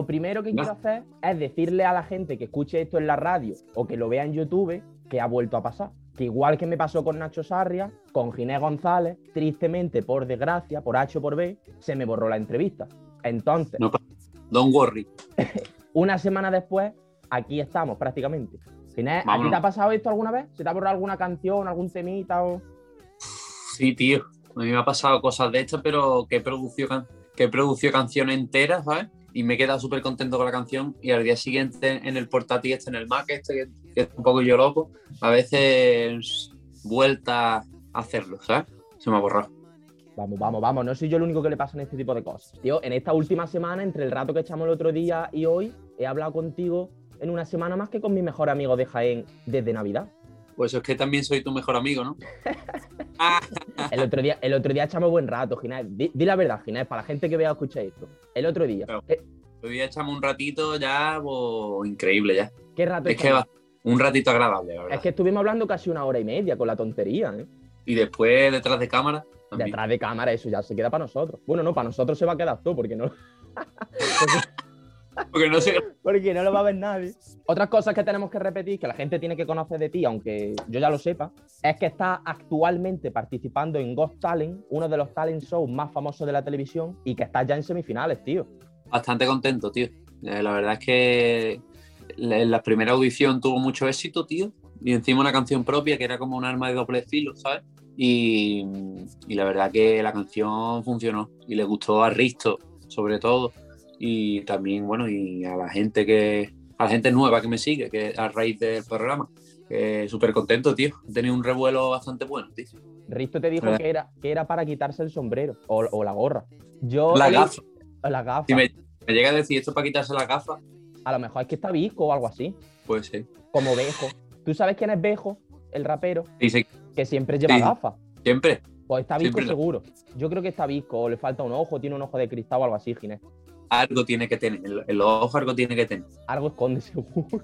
Lo primero que quiero hacer es decirle a la gente que escuche esto en la radio o que lo vea en YouTube que ha vuelto a pasar. Que igual que me pasó con Nacho Sarria, con Ginés González, tristemente, por desgracia, por H o por B, se me borró la entrevista. Entonces, No, don't worry. una semana después, aquí estamos prácticamente. Ginés, ¿a ti Vámonos. te ha pasado esto alguna vez? ¿Se te ha borrado alguna canción, algún temita o...? Sí, tío. A mí me ha pasado cosas de estas, pero que he producido, can- que he producido canciones enteras, ¿sabes? Y me he quedado súper contento con la canción. Y al día siguiente en el portátil este, en el Mac este, que, es un poco yo loco, a veces vuelta a hacerlo, ¿sabes? Se me ha borrado. Vamos, vamos, vamos. No soy yo el único que le pasan este tipo de cosas. Tío, en esta última semana, entre el rato que echamos el otro día y hoy, he hablado contigo en una semana más que con mi mejor amigo de Jaén desde Navidad. Pues es que también soy tu mejor amigo, ¿no? El otro día, el otro día echamos buen rato, Ginés. Di, di la verdad, Ginés, para la gente que vea o escuche esto. El otro día. Claro. ¿Qué, Hoy día echamos un ratito ya, pues, increíble ya. qué rato Es que va, un ratito agradable, la verdad. Es que estuvimos hablando casi una hora y media con la tontería, ¿eh? Y después, detrás de cámara, también. Detrás de cámara, eso ya se queda para nosotros. Bueno, no, para nosotros se va a quedar todo, porque no, Porque no sé. porque no lo va a ver nadie. Otras cosas que tenemos que repetir, que la gente tiene que conocer de ti, aunque yo ya lo sepa, es que estás actualmente participando en Ghost Talent, uno de los talent shows más famosos de la televisión, y que estás ya en semifinales, tío. Bastante contento, tío. Eh, la verdad es que la, la primera audición tuvo mucho éxito, tío. Y encima una canción propia que era como un arma de doble filo, ¿sabes? Y, y la verdad que la canción funcionó. Y le gustó a Risto, sobre todo. Y también, bueno, y a la gente que. A la gente nueva que me sigue, que a raíz del programa. Que Súper contento, tío. He tenido un revuelo bastante bueno, tío. Risto te dijo ¿Verdad? que era, que era para quitarse el sombrero o, o la gorra. Yo La gafa. La gafa. Si me, me llega a decir esto para quitarse la gafa, A lo mejor es que está Visco o algo así, pues sí. como Bejo. ¿Tú sabes quién es Bejo? El rapero, Dice, que siempre lleva gafas. siempre. Pues está Visco Siempre seguro. Yo creo que está Visco, o le falta un ojo, tiene un ojo de cristal o algo así, Ginés. Algo tiene que tener, en en los ojos algo tiene que tener. Algo esconde seguro.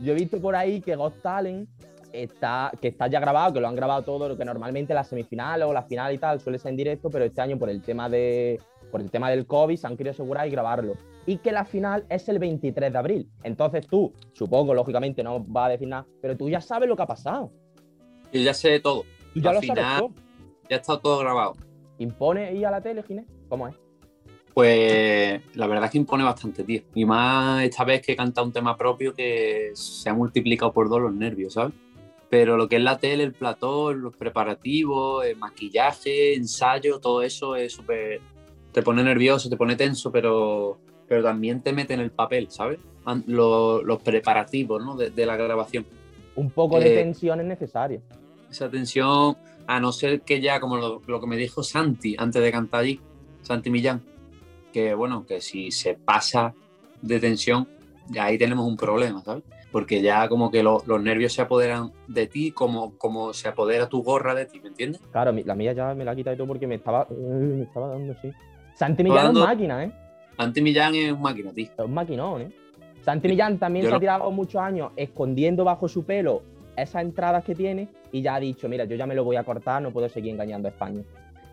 Yo he visto por ahí que Got Talent está, que está ya grabado, que lo han grabado todo, lo que normalmente las semifinales o la final y tal suele ser en directo, pero este año por el tema de por el tema del COVID se han querido asegurar y grabarlo. Y que la final es el 23 de abril. Entonces tú, supongo, lógicamente no vas a decir nada, pero tú ya sabes lo que ha pasado. Yo ya sé todo, Tú ya La lo sabes final- todo. ya está todo grabado. ¿Impone ir a la tele, Ginés? ¿Cómo es? Pues la verdad es que impone bastante, tío. Y más esta vez que he cantado un tema propio que se ha multiplicado por dos los nervios, ¿sabes? Pero lo que es la tele, el plató, los preparativos, el maquillaje, ensayo, todo eso es súper... Te pone nervioso, te pone tenso, pero, pero también te mete en el papel, ¿sabes? An- lo- los preparativos, ¿no? De, de la grabación. Un poco de Eh, tensión es necesaria. esa tensión, a no ser que ya, como lo, lo que me dijo Santi antes de cantar allí, Santi Millán, que bueno, que si se pasa de tensión, ya ahí tenemos un problema, ¿sabes? Porque ya como que lo- los nervios se apoderan de ti, como, como se apodera tu gorra de ti, ¿me entiendes? Claro, la mía ya me la ha quitado y todo porque me estaba, me estaba dando así. Santi Millán es máquina, ¿eh? Santi Millán es un máquina, tío. Es un maquinón, ¿eh? Santi Millán también se ha tirado muchos años escondiendo bajo su pelo esas entradas que tiene y ya ha dicho, mira, yo ya me lo voy a cortar, no puedo seguir engañando a España.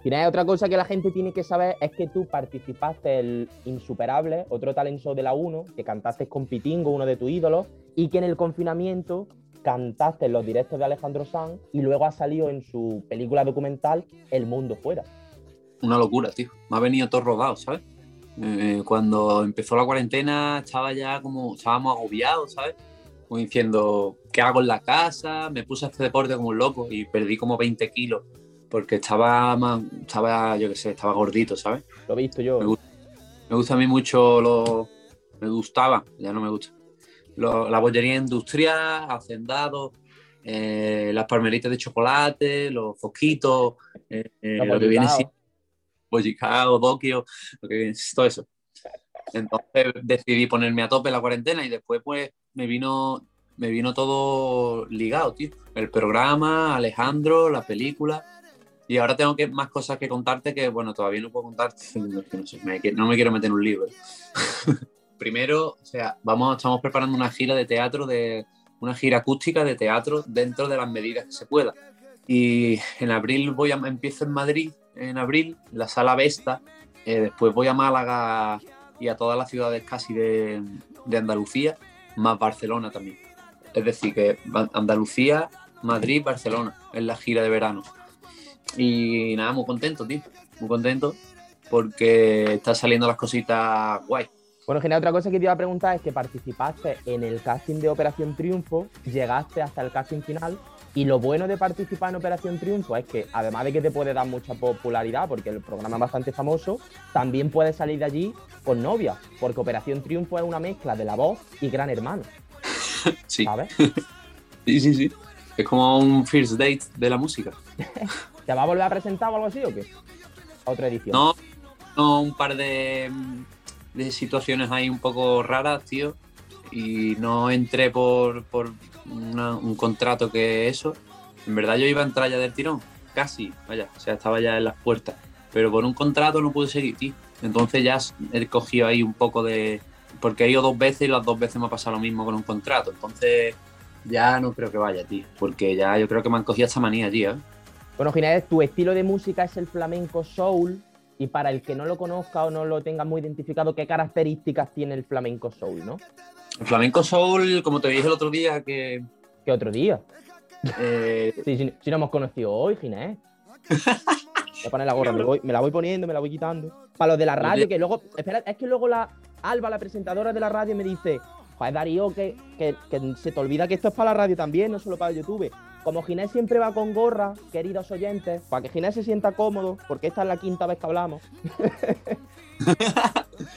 Nada, otra cosa que la gente tiene que saber es que tú participaste en Insuperable, otro talent show de la 1, que cantaste con Pitingo, uno de tus ídolos, y que en el confinamiento cantaste en los directos de Alejandro Sanz y luego ha salido en su película documental El Mundo Fuera. Una locura, tío. Me ha venido todo rodado, ¿sabes? Eh, cuando empezó la cuarentena estaba ya como, estábamos agobiados, ¿sabes? Como diciendo, ¿qué hago en la casa? Me puse a hacer deporte como un loco y perdí como 20 kilos porque estaba, más, estaba yo qué sé, estaba gordito, ¿sabes? Lo he visto yo. Me gusta. Me gusta a mí mucho lo... Me gustaba, ya no me gusta. Lo- la bollería industrial, hacendados, eh, las palmeritas de chocolate, los fosquitos, eh, eh, lo que viene siendo bollicao, doquio, lo que viene, todo eso. Entonces decidí ponerme a tope la cuarentena y después pues me vino, me vino todo ligado, tío. El programa, Alejandro, la película. Y ahora tengo que, más cosas que contarte que, bueno, todavía no puedo contarte. Que no sé, me- no me quiero meter en un libro. Primero, o sea, vamos, estamos preparando una gira de teatro, de una gira acústica de teatro dentro de las medidas que se pueda. Y en abril voy a, empiezo en Madrid, en abril, la sala Vesta. eh, después voy a Málaga y a todas las ciudades casi de, de Andalucía, más Barcelona también. Es decir, que Andalucía, Madrid, Barcelona, es la gira de verano. Y nada, muy contento, tío. Muy contento porque están saliendo las cositas guay. Bueno, genial, otra cosa que te iba a preguntar es que participaste en el casting de Operación Triunfo, llegaste hasta el casting final y lo bueno de participar en Operación Triunfo es que, además de que te puede dar mucha popularidad, porque el programa es bastante famoso, también puedes salir de allí con novia, porque Operación Triunfo es una mezcla de la voz y Gran Hermano. Sí. ¿Sabes? sí, sí, sí. Es como un first date de la música. ¿Te va a volver a presentar o algo así o qué? otra edición. No, no un par de, de situaciones ahí un poco raras, tío. Y no entré por, por un contrato que eso. En verdad yo iba a entrar ya del tirón, casi, vaya, o sea, estaba ya en las puertas. Pero por un contrato no pude seguir, tío. Entonces ya he cogido ahí un poco de... Porque he ido dos veces y las dos veces me ha pasado lo mismo con un contrato. Entonces ya no creo que vaya, tío. Porque ya yo creo que me han cogido esta manía, tío. ¿eh? Bueno, Ginés, tu estilo de música es el flamenco soul. Y para el que no lo conozca o no lo tenga muy identificado, ¿qué características tiene el flamenco soul, no? El flamenco soul, como te dije el otro día, que. ¿Qué otro día? Eh... si, si, no hemos conocido hoy, Ginés. Voy a poner la gorra, me, la voy poniendo, me la voy quitando. Para los de la radio, que luego. Espera, es que luego la Alba, la presentadora de la radio, me dice: Joder, Darío, que, que, que se te olvida que esto es para la radio también, no solo para YouTube. Como Ginés siempre va con gorra, queridos oyentes, para que Ginés se sienta cómodo, porque esta es la quinta vez que hablamos.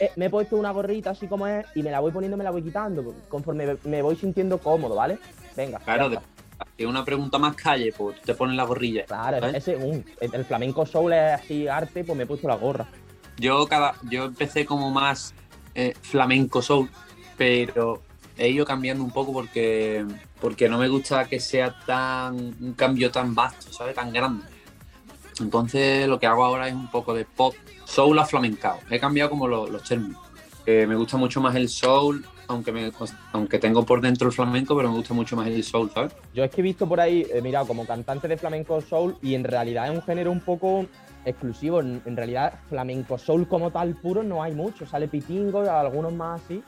Eh, me he puesto una gorrita así como es y me la voy poniendo, me la voy quitando, conforme me voy sintiendo cómodo, ¿vale? Venga. Claro, es una pregunta más calle, pues te pones la gorrilla. Claro, ese, el flamenco soul es así arte, pues me he puesto la gorra. Yo cada, yo empecé como más eh, flamenco soul, pero he ido cambiando un poco porque, porque no me gusta que sea tan un cambio tan vasto, ¿sabes? Tan grande. Entonces lo que hago ahora es un poco de pop, soul a flamencao. He cambiado como los, términos. me gusta mucho más el soul, aunque, me, aunque tengo por dentro el flamenco, pero me gusta mucho más el soul, ¿sabes? Yo es que he visto por ahí, he mirado como cantante de flamenco soul y en realidad es un género un poco exclusivo. En, en realidad flamenco soul como tal puro no hay mucho. Sale Pitingo, algunos más así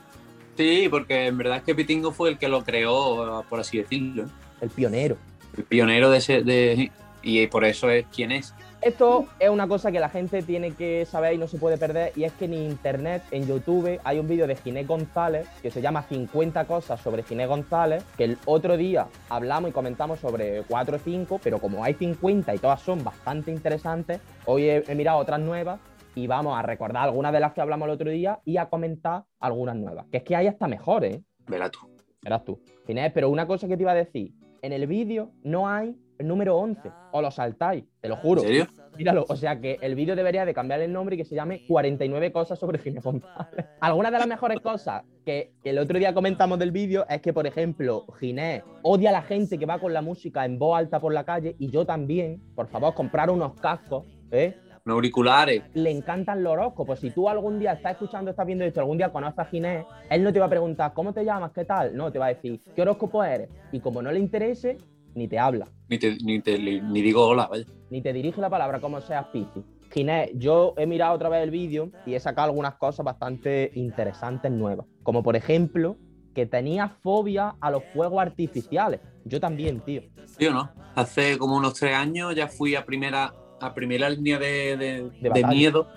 Sí, porque en verdad es que Pitingo fue el que lo creó, por así decirlo. El pionero. El pionero de ese. De, y por eso es quien es. Esto es una cosa que la gente tiene que saber y no se puede perder, y es que en internet, en YouTube, hay un vídeo de Ginés González que se llama 50 cosas sobre Ginés González, que el otro día hablamos y comentamos sobre 4 o 5, pero como hay 50 y todas son bastante interesantes, hoy he mirado otras nuevas y vamos a recordar algunas de las que hablamos el otro día y a comentar algunas nuevas. Que es que hay hasta mejores. ¿eh? Verás tú. Verás tú. Ginés, pero una cosa que te iba a decir. En el vídeo no hay el número 11. O lo saltáis, te lo juro. ¿En serio? Míralo. O sea que el vídeo debería de cambiar el nombre y que se llame 49 cosas sobre Ginés González. Algunas de las mejores cosas que, el otro día comentamos del vídeo es que, por ejemplo, Ginés odia a la gente que va con la música en voz alta por la calle y yo también. Por favor, comprar unos cascos, ¿eh? Auriculares. Le encantan los horóscopos. Si tú algún día estás escuchando, estás viendo esto, algún día conoces a Ginés, él no te va a preguntar, ¿cómo te llamas? ¿Qué tal? No, te va a decir, ¿qué horóscopo eres? Y como no le interese, ni te habla. Ni, te, ni, te, ni digo hola, vaya. Ni te dirige la palabra como seas Piscis. Ginés, yo he mirado otra vez el vídeo y he sacado algunas cosas bastante interesantes nuevas. Como por ejemplo, que tenía fobia a los fuegos artificiales. Yo también, tío. Yo no. Hace como unos tres años ya fui a primera a primera línea de, miedo.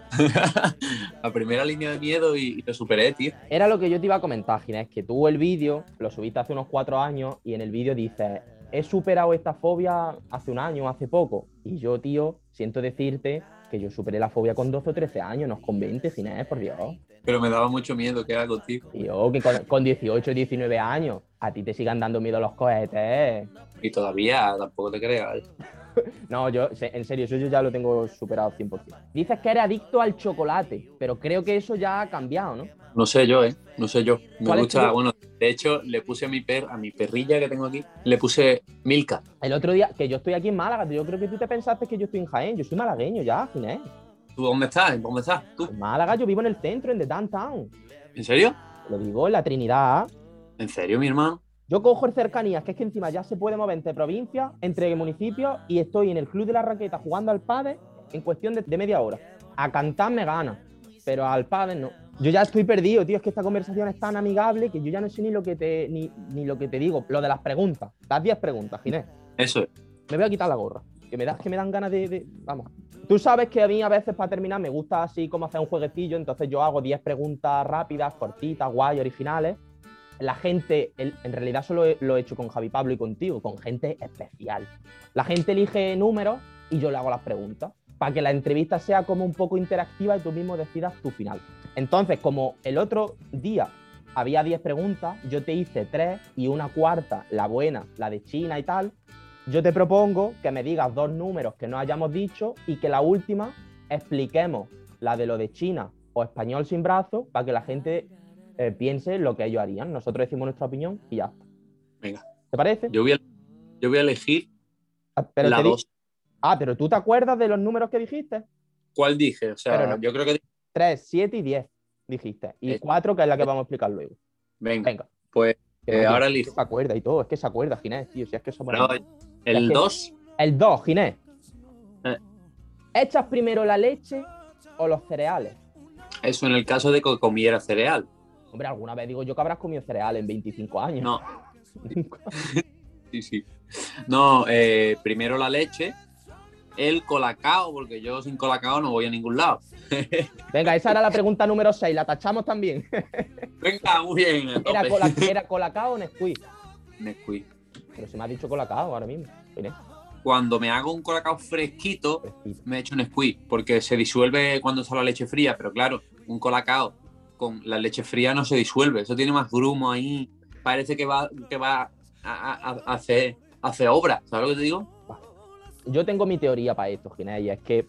a primera línea de miedo y, lo superé, tío. Era lo que yo te iba a comentar, Ginés, que tú el vídeo lo subiste hace unos cuatro años y en el vídeo dices, he superado esta fobia hace un año, hace poco. Y yo, tío, siento decirte que yo superé la fobia con 12 o 13 años, no con 20, Ginés, por Dios. Pero me daba mucho miedo que hago, tío. Tío, que con, con 18, 19 años a ti te sigan dando miedo los cohetes. Y todavía, tampoco te creas. no, yo, en serio, eso yo ya lo tengo superado 100%. Dices que eres adicto al chocolate, pero creo que eso ya ha cambiado, ¿no? No sé yo, ¿eh? No sé yo. Me gusta, bueno, de hecho, le puse a mi per, a mi perrilla que tengo aquí, le puse Milka. El otro día, que yo estoy aquí en Málaga, yo creo que tú te pensaste que yo estoy en Jaén, yo soy malagueño ya, Ginés. ¿Tú dónde estás? ¿Dónde estás? ¿Tú? En Málaga, yo vivo en el centro, en The Downtown. ¿En serio? Lo digo, en la Trinidad. ¿En serio, mi hermano? Yo cojo el cercanías, que es que encima ya se puede mover entre provincias, entre municipios, y estoy en el Club de la Raqueta jugando al pádel en cuestión de, media hora. A cantar me gana, pero al pádel no. Yo ya estoy perdido, tío. Es que esta conversación es tan amigable que yo ya no sé ni lo que te, ni, ni lo que te digo. Lo de las preguntas. Las 10 preguntas, Ginés. Eso es. Me voy a quitar la gorra. Que me, da, que me dan ganas de, de- Vamos. Tú sabes que a mí a veces para terminar me gusta así como hacer un jueguecillo. Entonces yo hago 10 preguntas rápidas, cortitas, guay, originales. La gente, en realidad solo lo he hecho con Javi Pablo y contigo, con gente especial. La gente elige números y yo le hago las preguntas. Para que la entrevista sea como un poco interactiva y tú mismo decidas tu final. Entonces, como el otro día había 10 preguntas, yo te hice 3 y una cuarta, la buena, la de China y tal, yo te propongo que me digas dos números que no hayamos dicho y que la última expliquemos la de lo de China o español sin brazo para que la gente eh, piense lo que ellos harían. Nosotros decimos nuestra opinión y ya. Venga. ¿Te parece? Yo voy a, yo voy a elegir Ah, pero la te di- 2. Ah, pero tú te acuerdas de los números que dijiste? ¿Cuál dije? O sea, no. yo creo que. 3, 7 y 10 dijiste. Y Eh. 4 que es la que vamos a explicar luego. Venga, Venga. pues eh, no, ahora elijo. Se acuerda y todo, es que se acuerda, Ginés, tío. Si es que somos No, el Es que- 2, El 2, Ginés. Eh. ¿Echas primero la leche o los cereales? eso en el caso de que comiera cereal. Hombre, alguna vez digo yo que habrás comido cereal en 25 años. No, sí, sí. No, eh, primero la leche, el colacao, porque yo sin colacao no voy a ningún lado. Venga, esa era la pregunta número 6. La tachamos también. Venga, muy bien. ¿Era, cola, ¿Era colacao o Nesquik? Nesquik. Pero se me ha dicho colacao ahora mismo. Ginés. Cuando me hago un colacao fresquito, Fresquito. me echo Nesquik, porque se disuelve cuando está la leche fría, pero claro, un colacao con la leche fría no se disuelve, eso tiene más grumo ahí, parece que va, que va a, a- hacer, obra, ¿sabes lo que te digo? Yo tengo mi teoría para esto, Ginés, y es que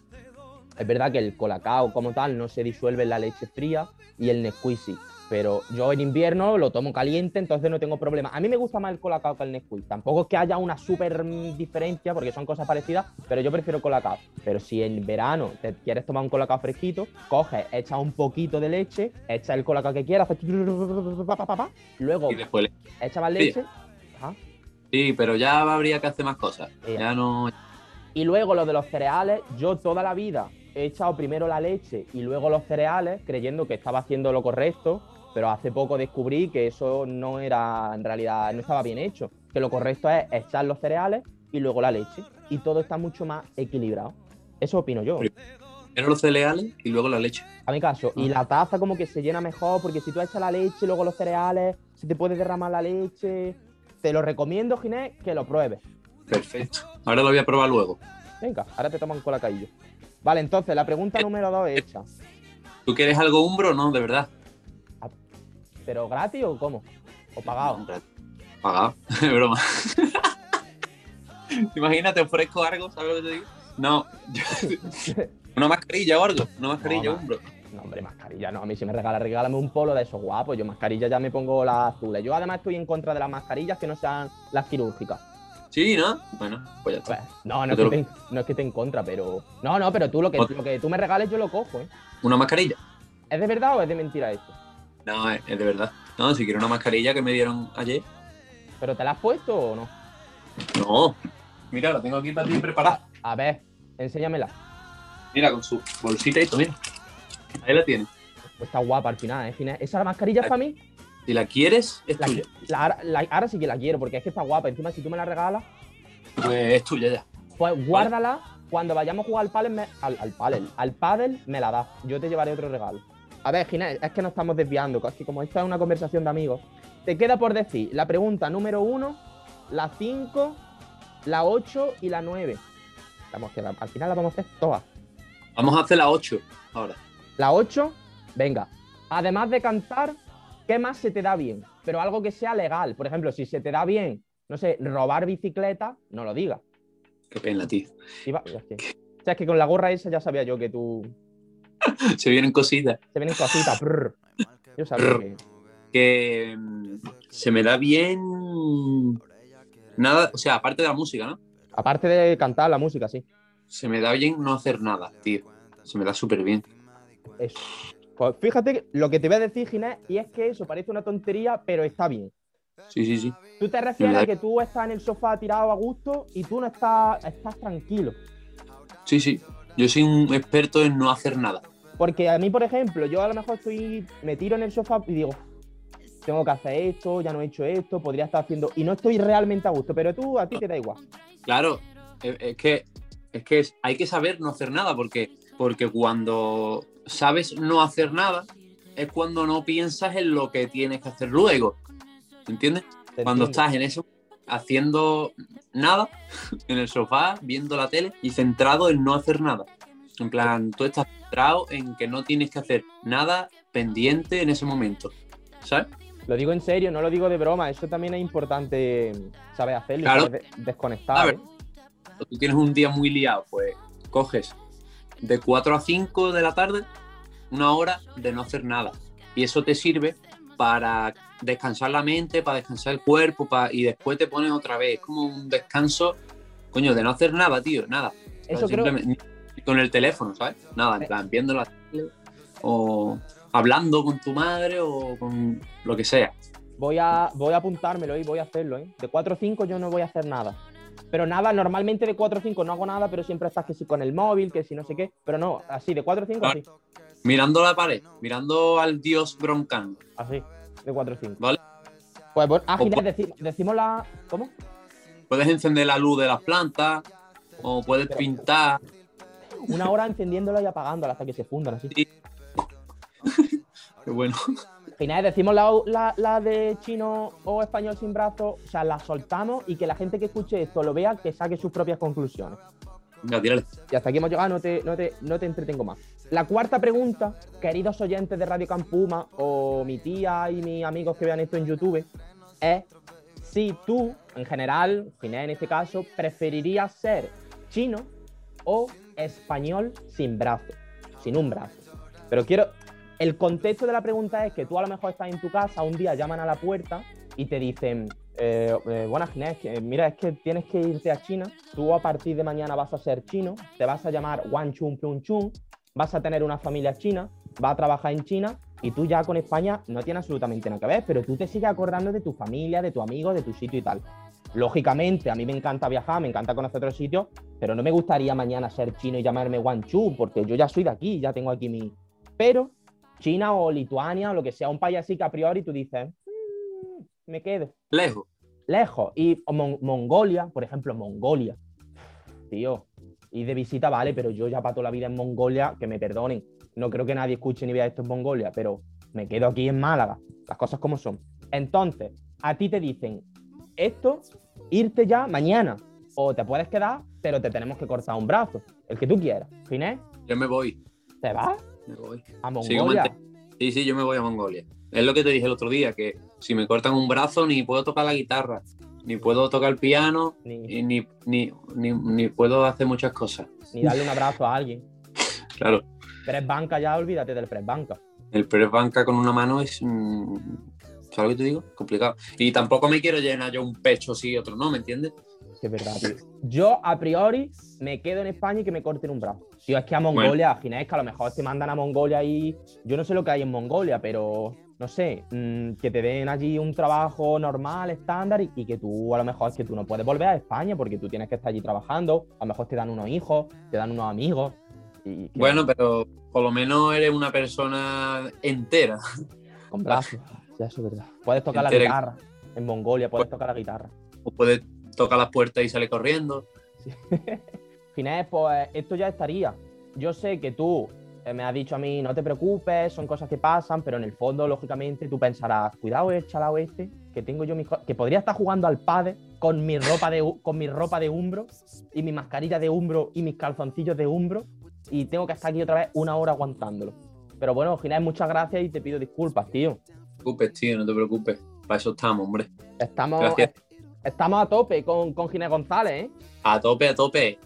es verdad que el colacao como tal no se disuelve en la leche fría y el Nesquik. Pero yo en invierno lo tomo caliente, entonces no tengo problema. A mí me gusta más el colacao que el Nesquik. Tampoco es que haya una súper diferencia porque son cosas parecidas, pero yo prefiero colacao. Pero si en verano te quieres tomar un colacao fresquito, coges, echas un poquito de leche, echas el colacao que quieras, luego echas más Sí. leche. Ajá. sí, pero ya habría que hacer más cosas, ya no, Y luego lo de los cereales, yo toda la vida he echado primero la leche y luego los cereales, creyendo que estaba haciendo lo correcto, pero hace poco descubrí que eso no era, en realidad, no estaba bien hecho. Que lo correcto es echar los cereales y luego la leche. Y todo está mucho más equilibrado. Eso opino yo. primero los cereales y luego la leche. A mi caso. Y la taza como que se llena mejor, porque si tú echas la leche y luego los cereales, se te puede derramar la leche. Te lo recomiendo, Ginés, que lo pruebes. Perfecto. Ahora lo voy a probar luego. Venga, ahora te toman colacaillo. Vale, entonces la pregunta número dos hecha. ¿Tú quieres algo umbro o no? De verdad. ¿Pero gratis o cómo? ¿O pagado? Pagado, es broma. Imagínate, ofrezco algo, ¿sabes lo que te digo? No, una mascarilla o algo, una mascarilla No, umbro. No, hombre, mascarilla no. A mí si me regala, regálame un polo de esos guapos. Yo mascarilla ya me pongo las azules. Yo además estoy en contra de las mascarillas que no sean las quirúrgicas. Sí, ¿no? Bueno, pues ya Pues, está. no, no es, que te te, no es que esté en contra, pero... No, no, pero tú lo que, lo que tú me regales yo lo cojo, ¿eh? ¿Una mascarilla? ¿Es de verdad o es de mentira esto? No, es, es de verdad. No, si quiero una mascarilla que me dieron ayer. ¿Pero te la has puesto o no? No. Mira, la tengo aquí para ti preparada. A ver, enséñamela. Mira, con su bolsita y todo, mira. Ahí la tienes. Pues está guapa al final, ¿eh? ¿Esa mascarilla es para mí? Si la quieres, es La- tuya. la- ahora- la- ahora sí que la quiero, porque es que está guapa. Encima, si tú me la regalas, Pues es tuya ya. Pues guárdala, cuando vayamos a jugar al pádel, me- al, al pádel, al pádel me la das. Yo te llevaré otro regalo. A ver, Ginés, es que nos estamos desviando, es que como esta es una conversación de amigos, te queda por decir la pregunta número uno, la 5, la 8 y la 9. Vamos, que al final la vamos a hacer todas. Vamos a hacer la 8 ahora. La 8, venga. Además de cantar, ¿qué más se te da bien? Pero algo que sea legal. Por ejemplo, si se te da bien, no sé, robar bicicleta, no lo digas. Qué pena, tío. Iba- o sea, es que con la gorra esa ya sabía yo que tú Se vienen cositas. se vienen cositas. Yo sabía que. Que mm, se me da bien. Nada, o sea, aparte de la música, ¿no? Aparte de cantar la música, sí. Se me da bien no hacer nada, tío. Se me da súper bien. Eso. Pues fíjate lo que te voy a decir, Ginés, y es que eso parece una tontería, pero está bien. Sí, sí, sí. Tú te refieres da- a que tú estás en el sofá tirado a gusto y tú no estás, estás tranquilo. Sí, sí. Yo soy un experto en no hacer nada. Porque a mí, por ejemplo, yo a lo mejor estoy, me tiro en el sofá y digo, tengo que hacer esto, ya no he hecho esto, podría estar haciendo. Y no estoy realmente a gusto, pero tú, a ti te da igual. Claro, es, es que, es que hay que saber no hacer nada, porque, porque cuando sabes no hacer nada, es cuando no piensas en lo que tienes que hacer luego. ¿Entiendes? Te Cuando entiendo. estás en eso, haciendo nada, en el sofá, viendo la tele y centrado en no hacer nada. En plan, tú estás centrado en que no tienes que hacer nada pendiente en ese momento. ¿Sabes? Lo digo en serio, no lo digo de broma. Eso también es importante saber hacerlo, Claro. desconectar. A ver. ¿eh? tú tienes un día muy liado, pues coges de 4 a 5 de la tarde una hora de no hacer nada. Y eso te sirve para descansar la mente, para descansar el cuerpo, y después te pones otra vez. Es como un descanso, coño, de no hacer nada, tío, nada. Eso creo, Simplemente- con el teléfono, ¿sabes? Nada, en plan, viendo la tele o hablando con tu madre o con lo que sea. voy a, voy a apuntármelo y voy a hacerlo. ¿eh? De 4 o 5 yo no voy a hacer nada. Pero nada, normalmente de 4 o 5 no hago nada, pero siempre estás que si con el móvil, que si no sé qué. Pero no, así, de 4 o 5 así. Mirando la pared, mirando al dios broncano. Así, de 4 o 5. Vale. Pues bueno, ah, O Ginés, pu- deci- decimos la. ¿Cómo? Puedes encender la luz de las plantas o puedes Pero- pintar. Una hora encendiéndola y apagándola hasta que se fundan así. Qué bueno. Ginés, decimos la, la- la de chino o español sin brazo, o sea, la soltamos y que la gente que escuche esto lo vea, que saque sus propias conclusiones. Tírale. Y hasta aquí hemos llegado, no te, no, te, no te entretengo más. La cuarta pregunta, queridos oyentes de Radio Campuma o mi tía y mis amigos que vean esto en YouTube, es si tú, en general, Ginés en este caso, preferirías ser chino o español sin brazo, sin un brazo. Pero quiero, el contexto de la pregunta es que tú a lo mejor estás en tu casa, un día llaman a la puerta y te dicen, eh, eh, buenas mira, es que tienes que irte a China, tú a partir de mañana vas a ser chino, te vas a llamar Wang Chun Plun Chun, vas a tener una familia china, vas a trabajar en China y tú ya con España no tienes absolutamente nada que ver, pero tú te sigues acordando de tu familia, de tu amigo, de tu sitio y tal. Lógicamente, a mí me encanta viajar, me encanta conocer otros sitios, pero no me gustaría mañana ser chino y llamarme Chun, porque yo ya soy de aquí, ya tengo aquí mi... Pero China o Lituania o lo que sea, un país así que a priori tú dices, "Mm, me quedo Lejos. lejos. Y Mon- Mongolia, por ejemplo, Mongolia. Tío, y de visita vale, pero yo ya para toda la vida en Mongolia, que me perdonen. No creo que nadie escuche ni vea esto en Mongolia, pero me quedo aquí en Málaga. Las cosas como son. Entonces, a ti te dicen, esto, irte ya mañana. O te puedes quedar, pero te tenemos que cortar un brazo. El que tú quieras. Ginés, Yo me voy. ¿te vas Me voy. a Mongolia? Sí, sí, yo me voy a Mongolia. Es lo que te dije el otro día, que si me cortan un brazo ni puedo tocar la guitarra, ni puedo tocar el piano, Ni, y ni, ni, ni, ni puedo hacer muchas cosas. ni darle un abrazo a alguien. Claro, Press banca ya, olvídate del press banca. el press banca con una mano es... mm, ¿Sabes lo que te digo? Complicado. Y tampoco me quiero llenar yo un pecho sí y otro no, ¿me entiendes? Es verdad, tío. Yo, a priori, me quedo en España y que me corten un brazo. Tío, es que a Mongolia, Ginés, que a lo mejor te mandan a Mongolia y. Yo no sé lo que hay en Mongolia, pero no sé, mm, que te den allí un trabajo normal, estándar, y, y que tú, a lo mejor, es que tú no puedes volver a España porque tú tienes que estar allí trabajando. A lo mejor te dan unos hijos, te dan unos amigos. Y Bueno, pero por lo menos eres una persona entera. con brazos. Ya, eso es verdad. Puedes tocar la guitarra. En Mongolia puedes tocar la guitarra. O puedes tocar las puertas y salir corriendo. Ginés, pues esto ya estaría. Yo sé que tú eh, me has dicho a mí, no te preocupes, son cosas que pasan, pero en el fondo, lógicamente, tú pensarás, cuidado el chalao este, que tengo yo mi co- que podría estar jugando al padre con mi ropa de con mi ropa de umbro y mi mascarilla de umbro y mis calzoncillos de umbro y tengo que estar aquí otra vez una hora aguantándolo. Pero bueno, Ginés, muchas gracias y te pido disculpas, tío. No te preocupes, tío, no te preocupes. Para eso estamos, hombre. Estamos, Gracias. estamos a tope con, con Ginés González, ¿eh? A tope, a tope.